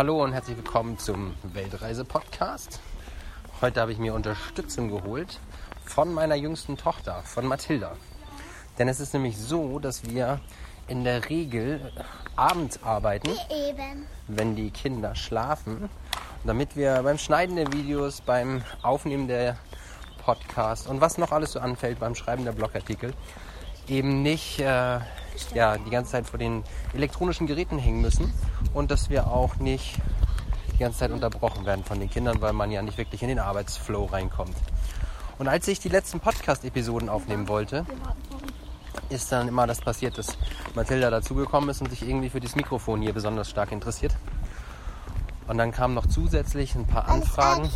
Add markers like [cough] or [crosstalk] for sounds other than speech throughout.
Hallo und herzlich willkommen zum Weltreise-Podcast. Heute habe ich mir Unterstützung geholt von meiner jüngsten Tochter, von Mathilda. Denn es ist nämlich so, dass wir in der Regel abends arbeiten, Eben. wenn die Kinder schlafen, damit wir beim Schneiden der Videos, beim Aufnehmen der Podcasts und was noch alles so anfällt beim Schreiben der Blogartikel, eben nicht äh, ja, die ganze Zeit vor den elektronischen Geräten hängen müssen und dass wir auch nicht die ganze Zeit unterbrochen werden von den Kindern, weil man ja nicht wirklich in den Arbeitsflow reinkommt. Und als ich die letzten Podcast-Episoden aufnehmen wollte, ist dann immer das passiert, dass Mathilda dazugekommen ist und sich irgendwie für das Mikrofon hier besonders stark interessiert. Und dann kamen noch zusätzlich ein paar Anfragen,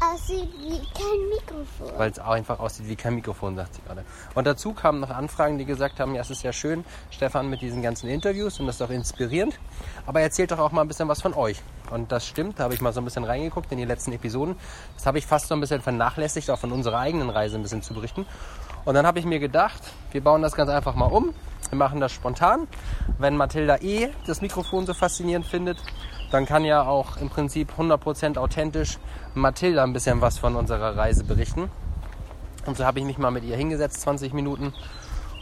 aussieht wie kein Mikrofon. weil es auch einfach aussieht wie kein Mikrofon, sagt sie gerade. Und dazu kamen noch Anfragen, die gesagt haben, ja, es ist ja schön, Stefan, mit diesen ganzen Interviews und das ist auch inspirierend. Aber erzählt doch auch mal ein bisschen was von euch. Und das stimmt, da habe ich mal so ein bisschen reingeguckt in die letzten Episoden. Das habe ich fast so ein bisschen vernachlässigt, auch von unserer eigenen Reise ein bisschen zu berichten. Und dann habe ich mir gedacht, wir bauen das ganz einfach mal um. Wir machen das spontan. Wenn Mathilda eh das Mikrofon so faszinierend findet, dann kann ja auch im Prinzip 100% authentisch Mathilda ein bisschen was von unserer Reise berichten. Und so habe ich mich mal mit ihr hingesetzt, 20 Minuten.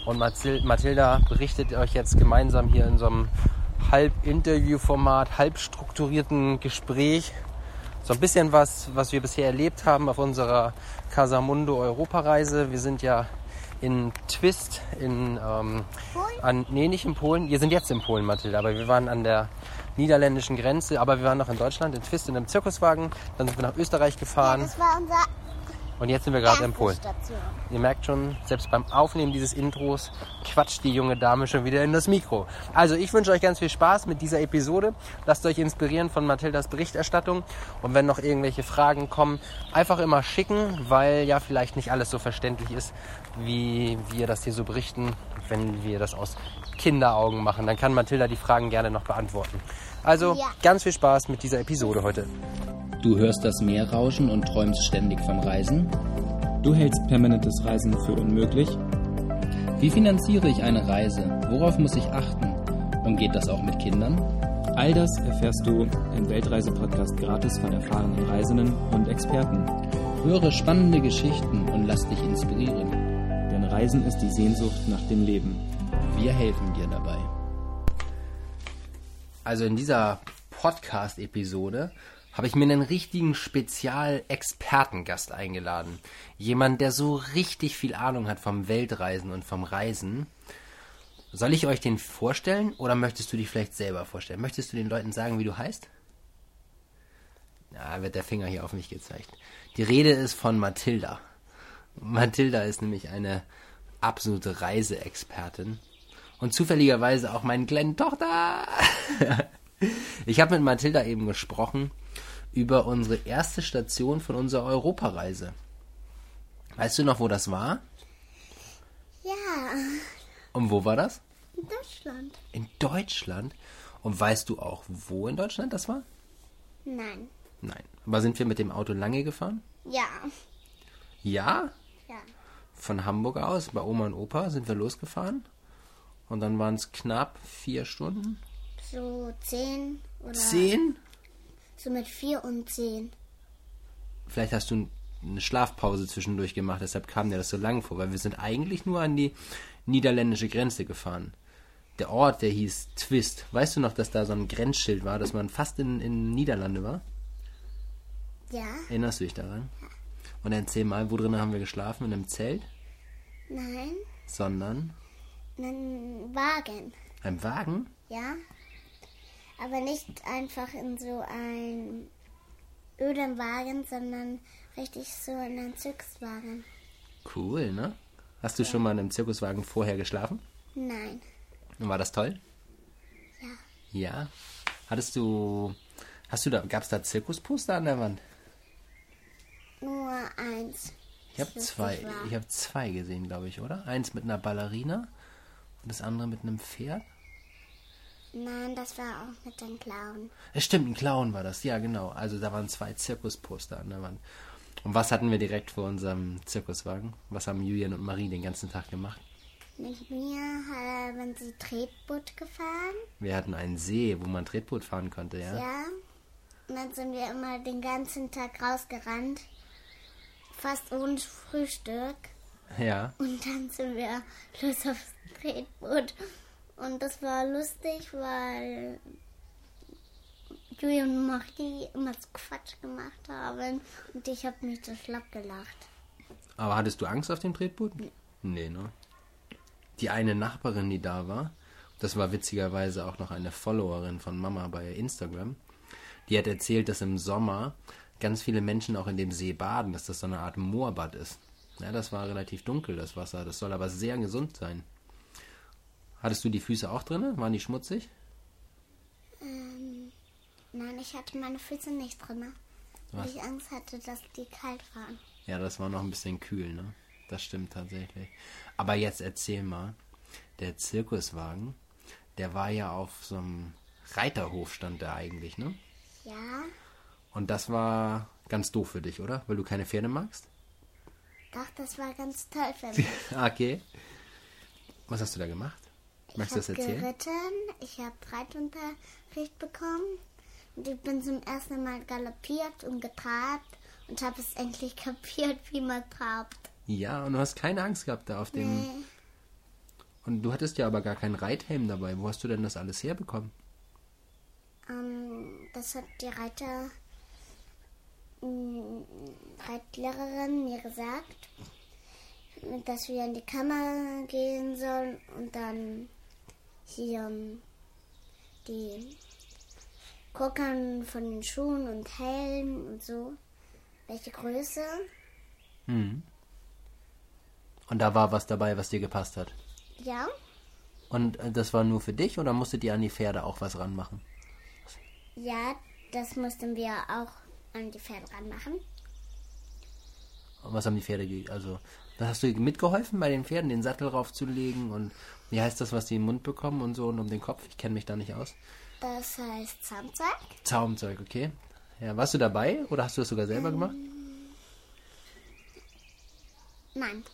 Und Mathil- Mathilda berichtet euch jetzt gemeinsam hier in so einem halb Interviewformat, halb strukturierten Gespräch so ein bisschen was, was wir bisher erlebt haben auf unserer Casamundo Europareise. Wir sind ja in Twist in ähm, an nee nicht in Polen. Wir sind jetzt in Polen, Mathilda, aber wir waren an der niederländischen Grenze, aber wir waren noch in Deutschland in Twist in einem Zirkuswagen. Dann sind wir nach Österreich Ja, gefahren das war unser und jetzt sind wir gerade in Polen. Station. Ihr merkt schon, selbst beim Aufnehmen dieses Intros quatscht die junge Dame schon wieder in das Mikro. Also ich wünsche euch ganz viel Spaß mit dieser Episode. Lasst euch inspirieren von Mathildas Berichterstattung. Und wenn noch irgendwelche Fragen kommen, einfach immer schicken, weil ja vielleicht nicht alles so verständlich ist, wie wir das hier so berichten, wenn wir das aus Kinderaugen machen. Dann kann Mathilda die Fragen gerne noch beantworten. Also Ja. ganz viel Spaß mit dieser Episode heute. Du hörst das Meer rauschen und träumst ständig vom Reisen? Du hältst permanentes Reisen für unmöglich? Wie finanziere ich eine Reise? Worauf muss ich achten? Und geht das auch mit Kindern? All das erfährst du im Weltreise-Podcast gratis von erfahrenen Reisenden und Experten. Höre spannende Geschichten und lass dich inspirieren. Denn Reisen ist die Sehnsucht nach dem Leben. Wir helfen dir dabei. Also in dieser Podcast-Episode habe ich mir einen richtigen Spezial-Expertengast eingeladen. Jemand, der so richtig viel Ahnung hat vom Weltreisen und vom Reisen. Soll ich euch den vorstellen oder möchtest du dich vielleicht selber vorstellen? Möchtest du den Leuten sagen, wie du heißt? Ja, wird der Finger hier auf mich gezeigt. Die Rede ist von Mathilda. Mathilda ist nämlich eine absolute Reiseexpertin und zufälligerweise auch meine kleine Tochter. [laughs] ich habe mit Mathilda eben gesprochen über unsere erste Station von unserer Europareise. Weißt du noch, wo das war? Ja, Und wo war das? in Deutschland. In Deutschland. Und weißt du auch, wo in Deutschland das war? Nein. Nein. Aber sind wir mit dem Auto lange gefahren? Ja. Ja. Ja. Von Hamburg aus, bei Oma und Opa, sind wir losgefahren. Und dann waren es knapp vier Stunden. So zehn oder Zehn? so mit vier und zehn. Vielleicht hast du eine Schlafpause zwischendurch gemacht, deshalb kam dir das so lang vor, weil wir sind eigentlich nur an die niederländische Grenze gefahren. Der Ort, der hieß Twist. Weißt du noch, dass da so ein Grenzschild war, dass man fast in, in Niederlande war? Ja. Erinnerst du dich daran? Und erzähl mal, wo drin haben wir geschlafen? In einem Zelt? Nein. Sondern Einen Wagen. einem Wagen? Ja. Aber nicht einfach in so ein öden Wagen, sondern richtig so in einem Zirkuswagen. Cool, ne? Hast du schon mal in einem Zirkuswagen vorher geschlafen? Nein. Und war das toll? Ja. Ja. Hattest du. Hast du da. Gab es da Zirkusposter an der Wand? Nur eins. Ich habe zwei. Ich habe zwei gesehen, glaube ich, oder? Eins mit einer Ballerina und das andere mit einem Pferd. Nein, das war auch mit den Clown. Es stimmt, ein Clown war das. Ja, genau. Also da waren zwei Zirkusposter an der Wand. Und was hatten wir direkt vor unserem Zirkuswagen? Was haben Julian und Marie den ganzen Tag gemacht? Mit mir haben sie Tretboot gefahren. Wir hatten einen See, wo man Tretboot fahren konnte, ja? Ja. Und dann sind wir immer den ganzen Tag rausgerannt. Fast ohne Frühstück. Ja. Und dann sind wir los aufs Tretboot. Und das war lustig, weil Julie und Marie immer so Quatsch gemacht haben. Und ich habe mich so schlapp gelacht. Aber hattest du Angst auf dem Tretboot? Nee, ne? Die eine Nachbarin, die da war, das war witzigerweise auch noch eine Followerin von Mama bei Instagram, die hat erzählt, dass im Sommer ganz viele Menschen auch in dem See baden, dass das so eine Art Moorbad ist. Ja, das war relativ dunkel, das Wasser. Das soll aber sehr gesund sein. Hattest du die Füße auch drin? Waren die schmutzig? Ähm, nein, ich hatte meine Füße nicht drin. Weil ich Angst hatte, dass die kalt waren. Ja, das war noch ein bisschen kühl, ne? Das stimmt tatsächlich. Aber jetzt erzähl mal, der Zirkuswagen, der war ja auf so einem Reiterhof, stand der eigentlich, ne? Ja, Und das war ganz doof für dich, oder? Weil du keine Pferde magst? Doch, das war ganz toll für mich. [laughs] okay. Was hast du da gemacht? Magst du das ich habe erzählen? geritten, ich habe Reitunterricht bekommen und ich bin zum ersten Mal galoppiert und getrabt und habe es endlich [laughs] kapiert, wie man trabt. Ja, und du hast keine Angst gehabt da auf dem. Nee, Und du hattest ja aber gar keinen Reithelm dabei. Wo hast du denn das alles herbekommen? ähm, das hat die Reiter, Reitlehrerin mir gesagt, dass wir in die Kammer gehen sollen und dann hier ähm, die gucken von den Schuhen und Helm und so, welche Größe. Hm. Und da war was dabei, was dir gepasst hat. Ja, Und äh, das war nur für dich oder musstet ihr an die Pferde auch was ranmachen? ja, das mussten wir auch an die Pferde ranmachen. Und was haben die Pferde, also, hast du mitgeholfen bei den Pferden, den Sattel raufzulegen und wie heißt das, was die im Mund bekommen und so und um den Kopf? Ich kenne mich da nicht aus. Das heißt Zaumzeug. Zaumzeug, okay. Ja, warst du dabei oder hast du das sogar selber gemacht? Nein,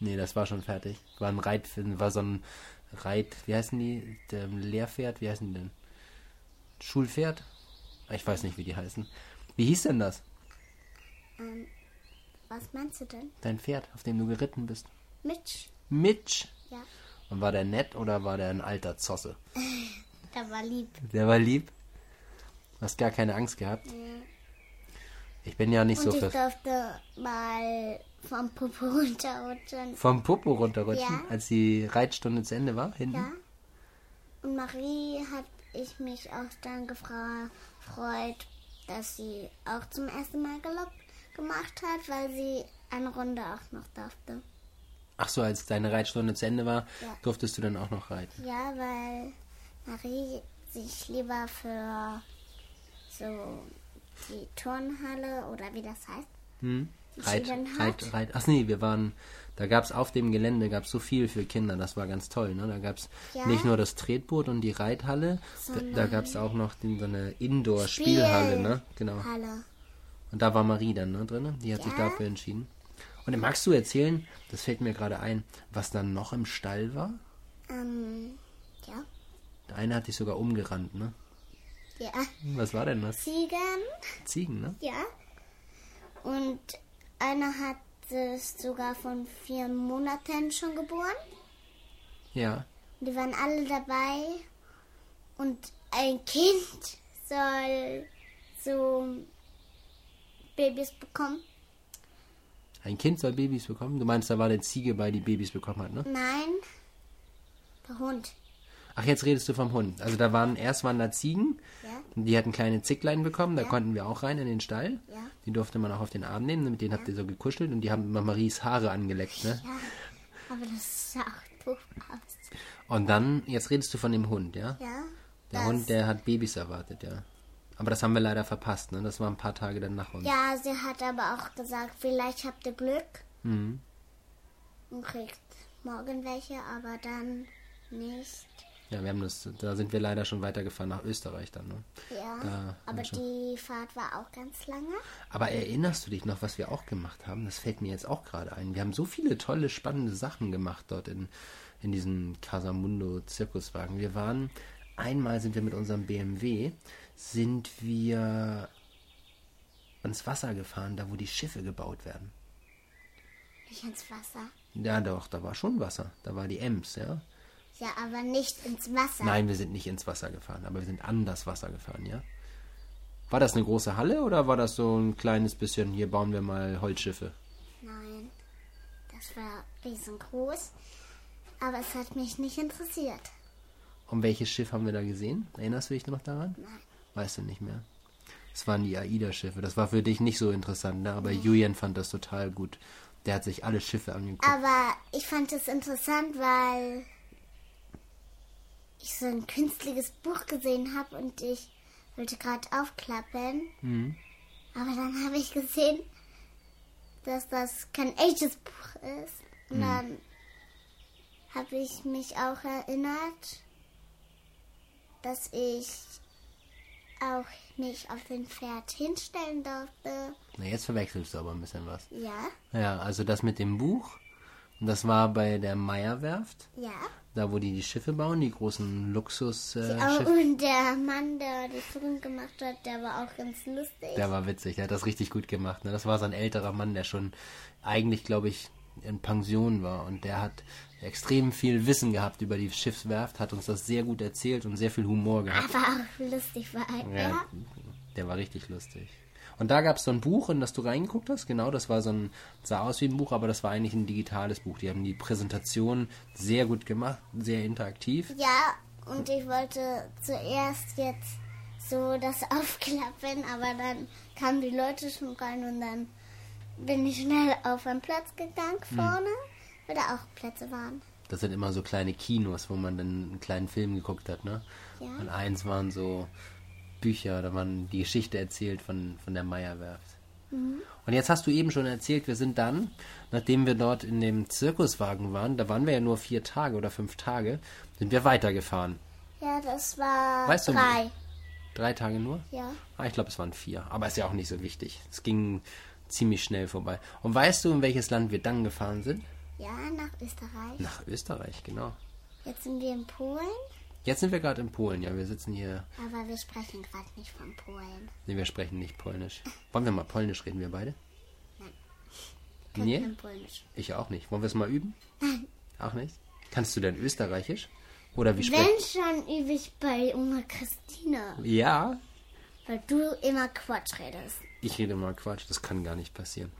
Nee, das war schon fertig. War ein Reit, war so ein Reit, wie heißen die? Der Lehrpferd, wie heißen die denn? Schulpferd? Ich weiß nicht, wie die heißen. Wie hieß denn das? was meinst du denn? Dein Pferd, auf dem du geritten bist. Mitch. Mitch. Ja, Und war der nett oder war der ein alter Zosse? [laughs] der war lieb. Der war lieb. Du hast gar keine Angst gehabt. Ich bin ja nicht Und so ich für durfte mal vom Popo [laughs] runterrutschen. vom Popo runterrutschen, Ja. als die Reitstunde zu Ende war, hinten. Ja. Und Marie hat ich mich auch dann gefreut, dass sie auch zum ersten Mal Galopp gemacht hat, weil sie eine Runde auch noch durfte. Ach so, als deine Reitstunde zu Ende war, Ja. durftest du dann auch noch reiten. Ja, weil Marie sich lieber für so die Turnhalle oder wie das heißt. Hm? Reit, Reit. Reit. Ach nee, wir waren, da gab es auf dem Gelände gab's so viel für Kinder, das war ganz toll. Ne? Da gab es Ja. nicht nur das Tretboot und die Reithalle, da, da gab es auch noch den, so eine Indoor-Spielhalle, ne? Genau. Halle. Und da war Marie dann ne, drin, die hat sich Ja. dafür entschieden. Und dann magst du erzählen, das fällt mir gerade ein, was dann noch im Stall war? Ähm, ja. Der eine hat dich sogar umgerannt, ne? Ja. Was war denn das? Ziegen. Ziegen, ne? Ja. Und einer hat es sogar von vier Monaten schon geboren. Ja. Die waren alle dabei. Und ein Kind soll so Babys bekommen. Ein Kind soll Babys bekommen? Du meinst, da war eine Ziege bei, die Babys bekommen hat, ne? Nein, der Hund. Ach, jetzt redest du vom Hund. Also da waren, erst waren da Ziegen, Ja. die hatten kleine Zicklein bekommen, da Ja. konnten wir auch rein in den Stall. Ja. Die durfte man auch auf den Arm nehmen, mit denen habt ihr so gekuschelt und die haben immer Maries Haare angeleckt, ne? Ja. Aber das sah auch doof aus. Und dann, jetzt redest du von dem Hund, ja? Ja. Der Hund, der hat Babys erwartet, ja. Aber das haben wir leider verpasst, ne? Das war ein paar Tage dann nach uns. Ja, sie hat aber auch gesagt, vielleicht habt ihr Glück Mhm. und kriegt morgen welche, aber dann nicht. Ja, wir haben das, da sind wir leider schon weitergefahren nach Österreich dann, ne? Ja, Da aber die Fahrt war auch ganz lange. Aber erinnerst du dich noch, was wir auch gemacht haben? Das fällt mir jetzt auch gerade ein. Wir haben so viele tolle, spannende Sachen gemacht dort in, in diesem Casamundo Zirkuswagen. Wir waren, einmal sind wir mit unserem BMW, sind wir ans Wasser gefahren, da wo die Schiffe gebaut werden. Nicht ins Wasser. Ja, doch, da war schon Wasser. Da war die Ems, ja. Ja, aber nicht ins Wasser. Nein, wir sind nicht ins Wasser gefahren, aber wir sind an das Wasser gefahren, ja. War das eine große Halle oder war das so ein kleines bisschen, hier bauen wir mal Holzschiffe? Nein. Das war riesengroß. Aber es hat mich nicht interessiert. Und welches Schiff haben wir da gesehen? Erinnerst du dich noch daran? Nein. Weißt du nicht mehr. Das waren die AIDA-Schiffe. Das war für dich nicht so interessant, ne? aber Julian fand das total gut. Der hat sich alle Schiffe angeguckt. Aber ich fand es interessant, weil ich so ein künstliches Buch gesehen habe und ich wollte gerade aufklappen. Aber dann habe ich gesehen, dass das kein echtes Buch ist. Und dann habe ich mich auch erinnert, dass ich auch mich auf den Pferd hinstellen durfte. Na, jetzt verwechselst du aber ein bisschen was. Ja, Ja, also das mit dem Buch, das war bei der Meierwerft, ja. da wo die die Schiffe bauen, die großen Luxusschiffe. Äh, und der Mann, der die Führung gemacht hat, der war auch ganz lustig. der war witzig, der hat das richtig gut gemacht. Ne? Das war so ein älterer Mann, der schon eigentlich, glaube ich, in Pension war und der hat extrem viel Wissen gehabt über die Schiffswerft, hat uns das sehr gut erzählt und sehr viel Humor gehabt. Aber auch lustig war er. Ja, der war richtig lustig. Und da gab es so ein Buch, in das du reingeguckt hast. Genau, das war so ein, sah aus wie ein Buch, aber das war eigentlich ein digitales Buch. Die haben die Präsentation sehr gut gemacht, sehr interaktiv. Ja, und ich wollte zuerst jetzt so das [laughs] aufklappen, aber dann kamen die Leute schon rein und dann bin ich schnell auf einen Platz gegangen vorne, wo da auch Plätze waren. Das sind immer so kleine Kinos, wo man dann einen kleinen Film geguckt hat, ne? Ja. Und eins waren so Bücher, da waren die Geschichte erzählt von, von der Meierwerft. Und jetzt hast du eben schon erzählt, wir sind dann, nachdem wir dort in dem Zirkuswagen waren, da waren wir ja nur vier Tage oder fünf Tage, sind wir weitergefahren. Ja, das war Weißt du- drei. Drei Tage nur? Ja. Ah, ich glaube, es waren vier. Aber ist ja auch nicht so wichtig. Es ging ziemlich schnell vorbei. Und weißt du, in welches Land wir dann gefahren sind? Ja, nach Österreich. Nach Österreich, genau. Jetzt sind wir in Polen, Jetzt sind wir gerade in Polen. Ja, wir sitzen hier. aber wir sprechen gerade nicht von Polen. Nee, wir sprechen nicht Polnisch. Wollen wir mal Polnisch reden, wir beide? Kein Nee? kein Polnisch. Ich auch nicht. Wollen wir es mal üben? Auch nicht? Kannst du denn Österreichisch? Oder wie spricht... Wenn schon übe ich bei Oma Christina, Ja, weil du immer Quatsch redest. ich rede mal Quatsch. Das kann gar nicht passieren.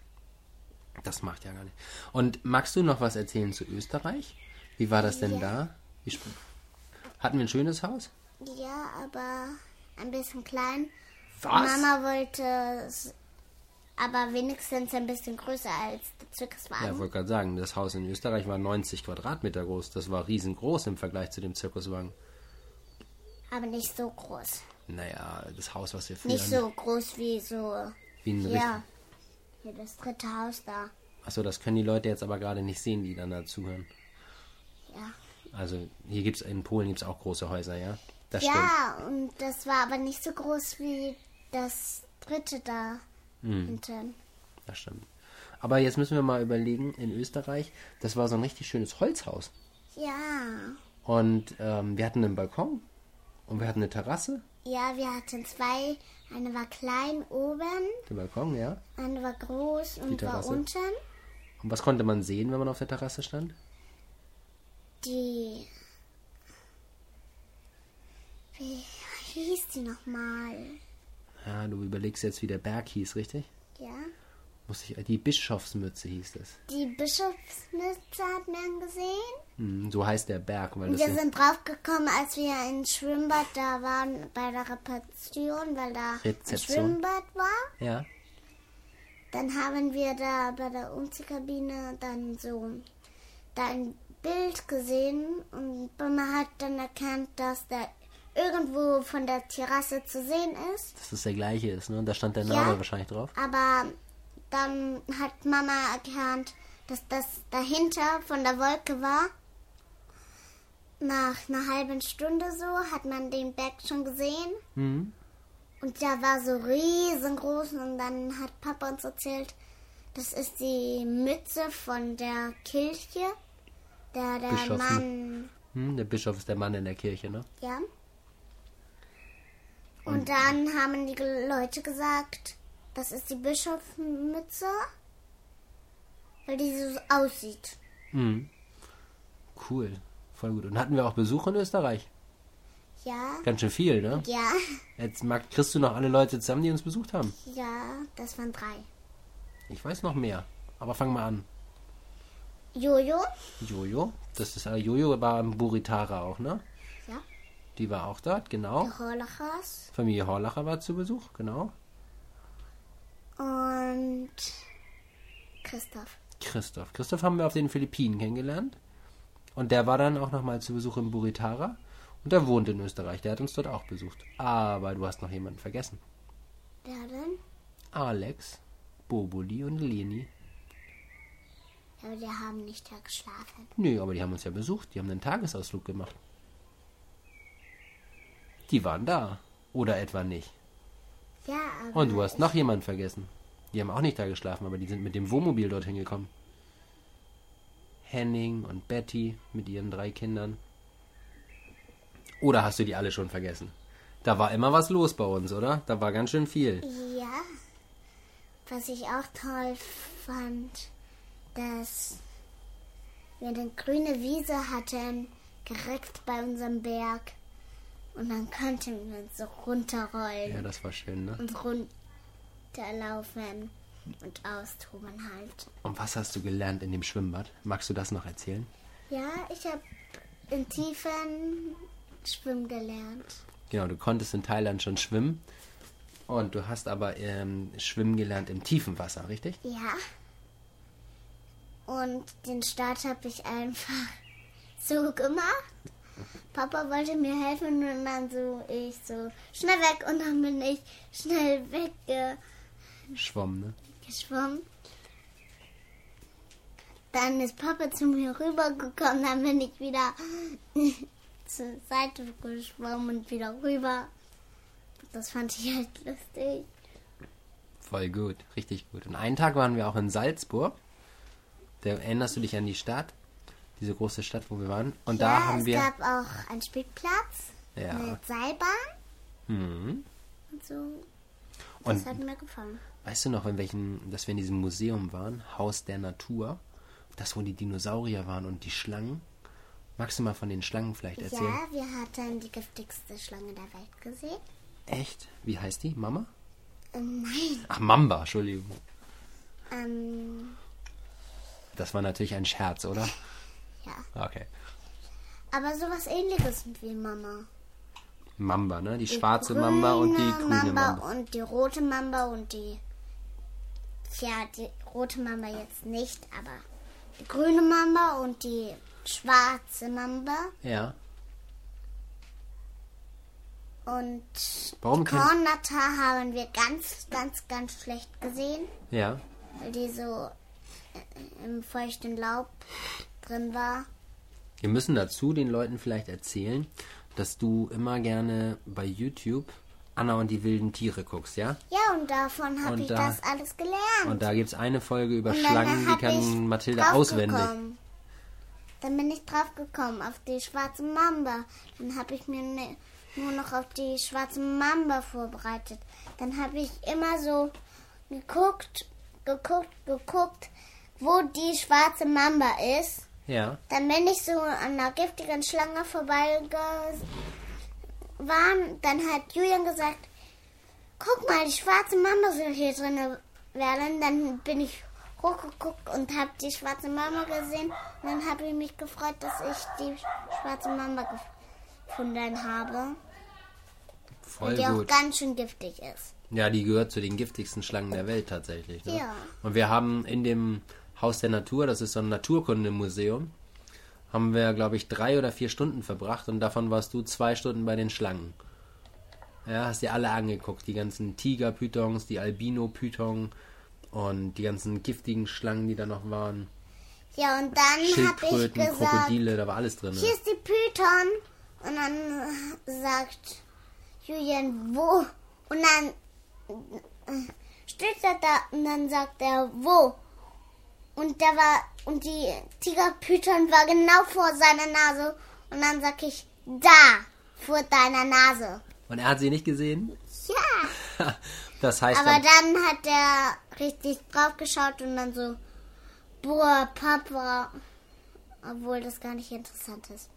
Das macht ja gar nicht. Und magst du noch was erzählen zu Österreich? Wie war das denn Ja. da? Wie sp- Hatten wir ein schönes Haus? Ja, aber ein bisschen klein. Was? Mama wollte es aber wenigstens ein bisschen größer als der Ja, Zirkuswagen. wollte gerade sagen, das Haus in Österreich war 90 Quadratmeter groß. Das war riesengroß im Vergleich zu dem Zirkuswagen. aber nicht so groß. Naja, das Haus, was wir früher... Nicht so groß wie so. Wie ein Ja. Hier das dritte Haus da. Achso, das können die Leute jetzt aber gerade nicht sehen, die dann da zuhören. Ja. Also hier gibt's in Polen gibt's auch große Häuser, ja? Das stimmt. Ja, und das war aber nicht so groß wie das dritte da Hm. hinten. Das stimmt. Aber jetzt müssen wir mal überlegen, in Österreich, das war so ein richtig schönes Holzhaus. Ja. Und ähm, wir hatten einen Balkon und wir hatten eine Terrasse. Ja, wir hatten zwei. Eine war klein oben, Der Balkon, ja. eine war groß und war unten. Und was konnte man sehen, wenn man auf der Terrasse stand? Die. Wie hieß die nochmal? Ja, du überlegst jetzt, wie der Berg hieß, richtig? Ja? Muss ich, die Bischofsmütze hieß das. Die Bischofsmütze hat man gesehen. Hm, so heißt der Berg, weil Wir sind draufgekommen, als wir im Schwimmbad da waren bei der Repetition, weil da ein Rezeption. Schwimmbad war. ja. Dann haben wir da bei der Umziehkabine dann so da ein Bild gesehen und Mama hat dann erkannt, dass da irgendwo von der Terrasse zu sehen ist. dass das der gleiche ist, ne? Und da stand der Name Ja. wahrscheinlich drauf. Aber dann hat Mama erkannt, dass das dahinter von der Wolke war. Nach einer halben Stunde so hat man den Berg schon gesehen. Mhm. Und der war so riesengroß. Und dann hat Papa uns erzählt, das ist die Mütze von der Kirche. Der, der Bischof, ne? Mann, Hm, der Bischof ist der Mann in der Kirche, ne? ja. Und dann haben die Leute gesagt, das ist die Bischofsmütze, weil die so aussieht. Mhm. Cool. Voll gut. Und hatten wir auch Besuch in Österreich? Ja, Ganz schön viel, ne? ja, Jetzt mag, kriegst du noch alle Leute zusammen, die uns besucht haben. ja, das waren drei. Ich weiß noch mehr. Aber fang mal an. Jojo, Jojo. Das ist äh, Jojo war im Buritara auch, ne? Ja. Die war auch dort, genau. der Horlachers Familie Horlacher war zu Besuch, genau. und Christoph. Christoph. Christoph haben wir auf den Philippinen kennengelernt. Und der war dann auch nochmal zu Besuch im Buritara. Und der wohnt in Österreich. Der hat uns dort auch besucht. Aber du hast noch jemanden vergessen. Wer denn? Alex, Boboli und Leni. Ja, aber die haben nicht da geschlafen. Nö, aber die haben uns ja besucht. Die haben einen Tagesausflug gemacht. Die waren da. Oder etwa nicht. Ja, aber Und du hast noch jemanden vergessen. Die haben auch nicht da geschlafen, aber die sind mit dem Wohnmobil dorthin gekommen. Henning und Betty mit ihren drei Kindern. Oder hast du die alle schon vergessen? Da war immer was los bei uns, oder? Da war ganz schön viel. Ja, was ich auch toll fand, dass wir eine grüne Wiese hatten, direkt bei unserem Berg. Und dann konnten wir uns so runterrollen Ja, das war schön, ne? und runterlaufen und austoben halt. Und was hast du gelernt in dem Schwimmbad? Magst du das noch erzählen? Ja, ich habe in Tiefen schwimmen gelernt. Genau, du konntest in Thailand schon schwimmen. Und du hast aber ähm, schwimmen gelernt im tiefen Wasser, richtig? Ja. Und den Start habe ich einfach [laughs] so gemacht. Papa wollte mir helfen und dann so ich so schnell weg und dann bin ich schnell Schwamm, ne? weggeschwommen. Dann ist Papa zu mir rübergekommen, dann bin ich wieder [laughs] zur Seite geschwommen und wieder rüber. Das fand ich halt lustig. Voll gut, richtig gut. Und einen Tag waren wir auch in Salzburg. Da erinnerst du dich an die Stadt? Diese große Stadt, wo wir waren. Und ja, da haben es wir. gab auch einen Spielplatz Ja. mit Seilbahn Hm. und so. Das Und hat mir gefallen. weißt du noch, in welchem, dass wir in diesem Museum waren? Haus der Natur. Das, wo die Dinosaurier waren und die Schlangen. Magst du mal von den Schlangen vielleicht erzählen? Ja, wir hatten die giftigste Schlange der Welt gesehen. Echt? Wie heißt die? Mama? Ähm, nein. Ach, Mamba, Entschuldigung. Ähm, Das war natürlich ein Scherz, oder? ja. Okay. Aber sowas ähnliches wie Mama. Mamba, ne? Die Die schwarze Mamba und die grüne Mamba, Mamba. und die rote Mamba und die. Tja, die rote Mamba jetzt nicht, aber die grüne Mamba und die schwarze Mamba Ja. und Warum die Kornnatter haben wir ganz, ganz, ganz schlecht gesehen, Ja. weil die so im feuchten Laub drin war. Wir müssen dazu den Leuten vielleicht erzählen, dass du immer gerne bei YouTube Anna und die wilden Tiere guckst, ja? Ja, und davon habe ich da- das alles gelernt. Und da gibt es eine Folge über Und Schlangen, die kann Mathilda auswendig. gekommen. Dann bin ich drauf gekommen auf die schwarze Mamba. Dann habe ich mir ne, nur noch auf die schwarze Mamba vorbereitet. Dann habe ich immer so geguckt, geguckt, geguckt, wo die schwarze Mamba ist. Ja. Dann bin ich so an einer giftigen Schlange vorbeigefahren. Dann hat Julian gesagt, guck mal, die schwarze Mamba soll hier drin werden. Dann bin ich hochgeguckt und habe die schwarze Mamba gesehen. Und dann habe ich mich gefreut, dass ich die schwarze Mamba gefunden habe. Voll Und die auch gut. ganz schön giftig ist. Ja, die gehört zu den giftigsten Schlangen der Welt tatsächlich. Ne? Ja. Und wir haben in dem Haus der Natur, das ist so ein Naturkundemuseum, haben wir, glaube ich, drei oder vier Stunden verbracht und davon warst du zwei Stunden bei den Schlangen. Ja, hast dir alle angeguckt, die ganzen Tigerpythons, die Albino-Python und die ganzen giftigen Schlangen, die da noch waren. Ja, und dann habe ich gesagt, Krokodile, da war alles drin. hier ist die Python. Und dann sagt Julian, wo? Und dann äh, steht er da und dann sagt er, wo? Und der war, und die Tigerpython war genau vor seiner Nase. Und dann sag ich, da, vor deiner Nase. Und er hat sie nicht gesehen? Ja. [laughs] Das heißt, Aber dann, dann hat er richtig drauf geschaut und dann so, boah, Papa. Obwohl das gar nicht interessant ist.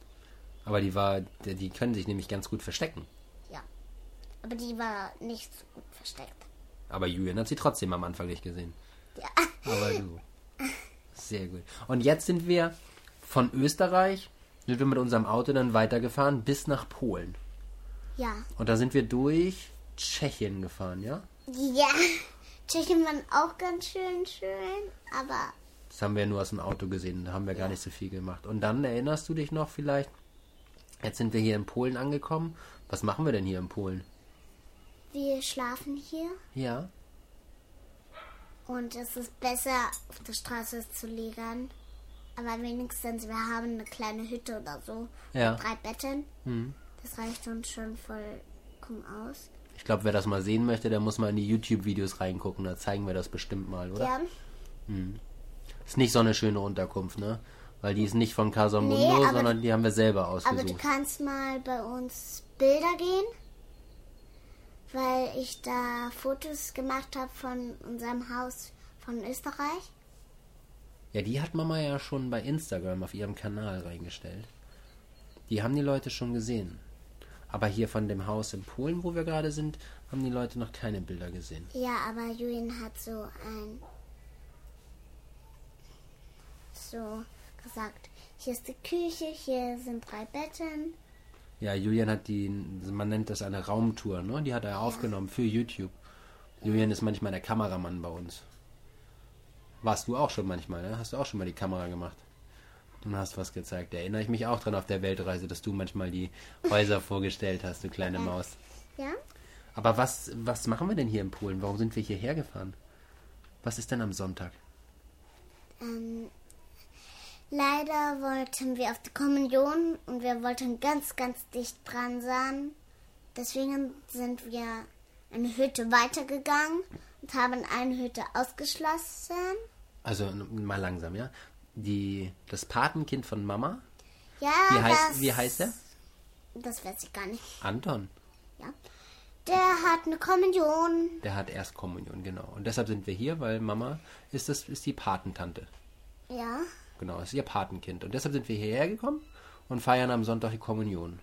aber die war, die die können sich nämlich ganz gut verstecken. Ja. Aber die war nicht so gut versteckt. Aber Julian hat sie trotzdem am Anfang nicht gesehen. Ja. Aber du. [laughs] Sehr gut. Und jetzt sind wir von Österreich, sind wir mit unserem Auto dann weitergefahren bis nach Polen. Ja. Und da sind wir durch Tschechien gefahren, ja? Ja. Tschechien waren auch ganz schön schön, aber Das haben wir nur aus dem Auto gesehen, da haben wir gar nicht so viel gemacht. Und dann erinnerst du dich noch vielleicht, jetzt sind wir hier in Polen angekommen. Was machen wir denn hier in Polen? wir schlafen hier Ja, und es ist besser, auf der Straße zu liegen. Aber wenigstens, wir haben eine kleine Hütte oder so. Ja. Drei Betten. Hm. Das reicht uns schon vollkommen aus. ich glaube, wer das mal sehen möchte, der muss mal in die YouTube-Videos reingucken, da zeigen wir das bestimmt mal, oder? Ja. Ist nicht so eine schöne Unterkunft, ne? Weil die ist nicht von Casa Mundo, Nee, sondern die haben wir selber Aber du ausgesucht. kannst mal bei uns Bilder gehen, weil ich da Fotos gemacht habe von unserem Haus von Österreich. Ja, die hat Mama ja schon bei Instagram auf ihrem Kanal reingestellt. Die haben die Leute schon gesehen. Aber hier von dem Haus in Polen, wo wir gerade sind, haben die Leute noch keine Bilder gesehen. Ja, aber Julian hat so ein so gesagt, hier ist die Küche, hier sind drei Betten. Ja, Julian hat die, man nennt das eine Raumtour, ne? Die hat er aufgenommen für YouTube. Julian ist manchmal der Kameramann bei uns. Warst du auch schon manchmal, ne? Hast du auch schon mal die Kamera gemacht? Und hast was gezeigt. Da erinnere ich mich auch dran auf der Weltreise, dass du manchmal die Häuser [laughs] vorgestellt hast, du kleine Maus. Ja? Aber was, was machen wir denn hier in Polen? Warum sind wir hierher gefahren? Was ist denn am Sonntag? Ähm, leider wollten wir auf die Kommunion und wir wollten ganz, ganz dicht dran sein. Deswegen sind wir eine Hütte weitergegangen und haben eine Hütte ausgeschlossen. Also mal langsam, ja? Die, das Patenkind von Mama, Ja, wie heißt, wie heißt er? Das weiß ich gar nicht. Anton. Ja. Der hat eine Kommunion. Der hat Erstkommunion, genau. Und deshalb sind wir hier, weil Mama ist, das, ist die Patentante. Ja. Genau, ist ihr Patenkind. Und deshalb sind wir hierher gekommen und feiern am Sonntag die Kommunion.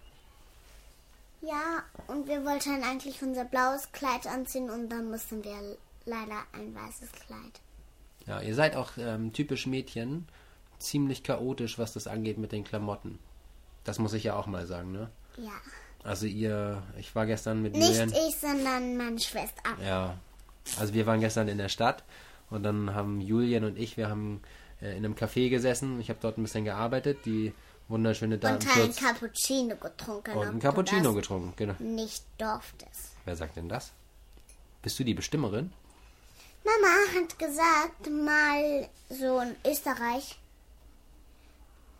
Ja, und wir wollten eigentlich unser blaues Kleid anziehen und dann mussten wir leider ein weißes Kleid. Ja, ihr seid auch ähm, typisch Mädchen, ziemlich chaotisch, was das angeht mit den Klamotten. Das muss ich ja auch mal sagen, ne? Ja. Also ihr, ich war gestern mit Nicht Julian. ich, sondern meine Schwester. Ja, also wir waren gestern in der Stadt und dann haben Julian und ich, wir haben äh, in einem Café gesessen. Ich habe dort ein bisschen gearbeitet, die wunderschöne Und ein Datenschutz Cappuccino getrunken. und ob ein du Cappuccino getrunken. Genau. Nicht durftest. Wer sagt denn das? Bist du die Bestimmerin? Mama hat gesagt, mal so in Österreich,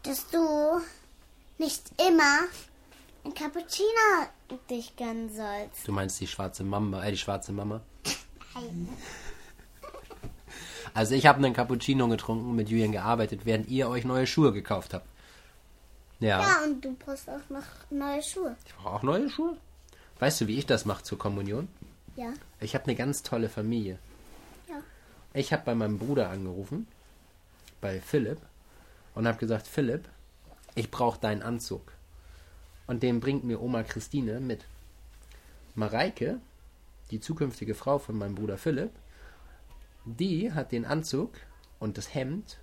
dass du nicht immer ein Cappuccino dich gönnen sollst. Du meinst die schwarze Mamba, äh, die schwarze Mama? Also ich habe einen Cappuccino getrunken, mit Julian gearbeitet, während ihr euch neue Schuhe gekauft habt. Ja, Ja, und du brauchst auch noch neue Schuhe. ich brauche auch neue Schuhe. Weißt du, wie ich das mache zur Kommunion? Ja. Ich habe eine ganz tolle Familie. Ja. Ich habe bei meinem Bruder angerufen, bei Philipp, und habe gesagt, Philipp, ich brauche deinen Anzug. Und den bringt mir Oma Christine mit. Mareike, die zukünftige Frau von meinem Bruder Philipp, die hat den Anzug und das Hemd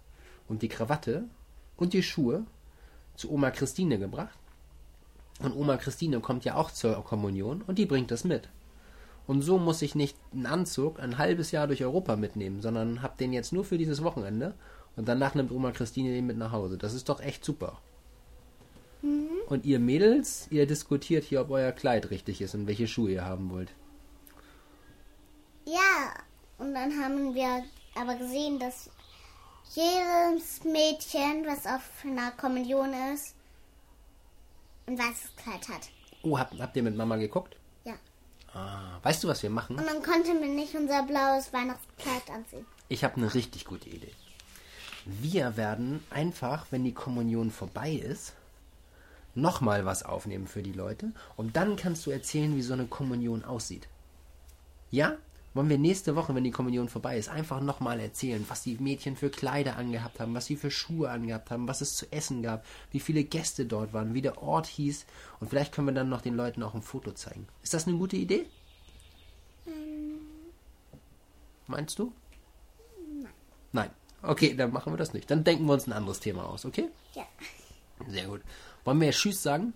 und die Krawatte und die Schuhe zu Oma Christine gebracht. Und Oma Christine kommt ja auch zur Kommunion und die bringt das mit. Und so muss ich nicht einen Anzug ein halbes Jahr durch Europa mitnehmen, sondern hab den jetzt nur für dieses Wochenende und danach nimmt Oma Christine den mit nach Hause. Das ist doch echt super. Und ihr Mädels, ihr diskutiert hier, ob euer Kleid richtig ist und welche Schuhe ihr haben wollt. Ja, und dann haben wir aber gesehen, dass jedes Mädchen, was auf einer Kommunion ist, ein weißes Kleid hat. Oh, habt, habt ihr mit Mama geguckt? Ja. Ah, weißt du, was wir machen? Und dann konnten wir nicht unser blaues Weihnachtskleid anziehen. Ich habe eine richtig gute Idee. Wir werden einfach, wenn die Kommunion vorbei ist, nochmal was aufnehmen für die Leute und dann kannst du erzählen, wie so eine Kommunion aussieht. Ja? Wollen wir nächste Woche, wenn die Kommunion vorbei ist, einfach nochmal erzählen, was die Mädchen für Kleider angehabt haben, was sie für Schuhe angehabt haben, was es zu essen gab, wie viele Gäste dort waren, wie der Ort hieß und vielleicht können wir dann noch den Leuten auch ein Foto zeigen. Ist das eine gute Idee? Meinst du? Nein. Nein. Okay, dann machen wir das nicht. Dann denken wir uns ein anderes Thema aus, okay? Ja. Sehr gut. Wollen wir Tschüss sagen?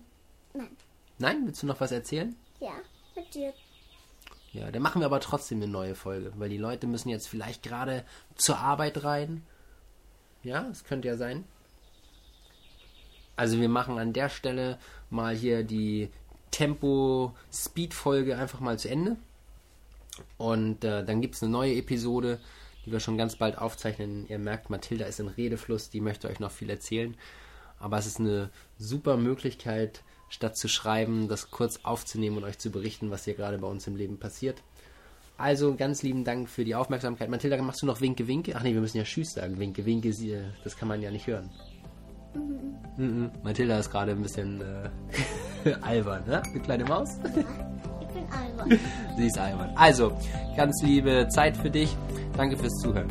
Nein. Nein? Willst du noch was erzählen? Ja, mit dir. Ja, dann machen wir aber trotzdem eine neue Folge, weil die Leute müssen jetzt vielleicht gerade zur Arbeit rein. Ja, das könnte ja sein. Also wir machen an der Stelle mal hier die Tempo-Speed-Folge einfach mal zu Ende. Und äh, dann gibt es eine neue Episode, die wir schon ganz bald aufzeichnen. Ihr merkt, Mathilda ist in Redefluss, die möchte euch noch viel erzählen. Aber es ist eine super Möglichkeit, statt zu schreiben, das kurz aufzunehmen und euch zu berichten, was hier gerade bei uns im Leben passiert. Also ganz lieben Dank für die Aufmerksamkeit. Mathilda, machst du noch Winke, Winke? Ach nee, wir müssen ja Tschüss sagen. Winke, Winke, sie- das kann man ja nicht hören. Mhm. Mathilda ist gerade ein bisschen äh, [laughs] albern, ne? Eine kleine Maus. Ich bin albern. [laughs] Sie ist albern. Also, ganz liebe Zeit für dich. Danke fürs Zuhören.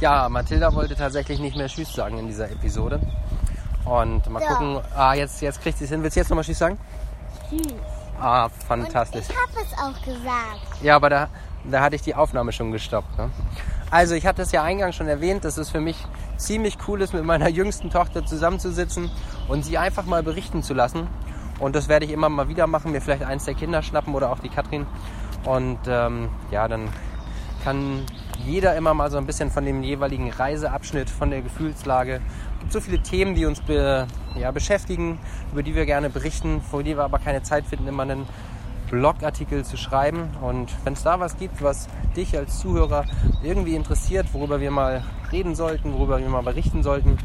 Ja, Mathilda wollte tatsächlich nicht mehr Tschüss sagen in dieser Episode. Und mal Ja. gucken. Ah, jetzt, jetzt kriegt sie es hin. Willst du jetzt nochmal Tschüss sagen? Tschüss. Ah, Und fantastisch. ich habe es auch gesagt. Ja, aber da, da hatte ich die Aufnahme schon gestoppt. Ne? Also ich hatte es ja eingangs schon erwähnt, dass es für mich ziemlich cool ist, mit meiner [laughs] jüngsten Tochter zusammenzusitzen und sie einfach mal berichten zu lassen. Und das werde ich immer mal wieder machen, mir vielleicht eins der Kinder schnappen oder auch die Katrin. Und ähm, ja, dann kann jeder immer mal so ein bisschen von dem jeweiligen Reiseabschnitt, von der Gefühlslage. Es gibt so viele Themen, die uns be, ja, beschäftigen, über die wir gerne berichten, vor die wir aber keine Zeit finden, immer einen Blogartikel zu schreiben. Und wenn es da was gibt, was dich als Zuhörer irgendwie interessiert, worüber wir mal reden sollten, worüber wir mal berichten sollten,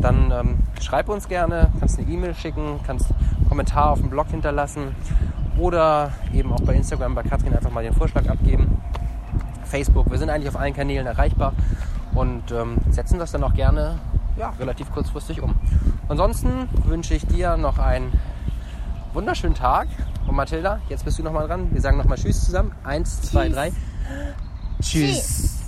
dann ähm, schreib uns gerne, kannst eine E-Mail schicken, kannst einen Kommentar auf dem Blog hinterlassen oder eben auch bei Instagram bei Katrin einfach mal den Vorschlag abgeben. Facebook, wir sind eigentlich auf allen Kanälen erreichbar und ähm, setzen das dann auch gerne ja, relativ kurzfristig um. Ansonsten wünsche ich dir noch einen wunderschönen Tag. Und Mathilda, jetzt bist du nochmal dran. Wir sagen nochmal Tschüss zusammen. Eins, zwei, drei. Tschüss.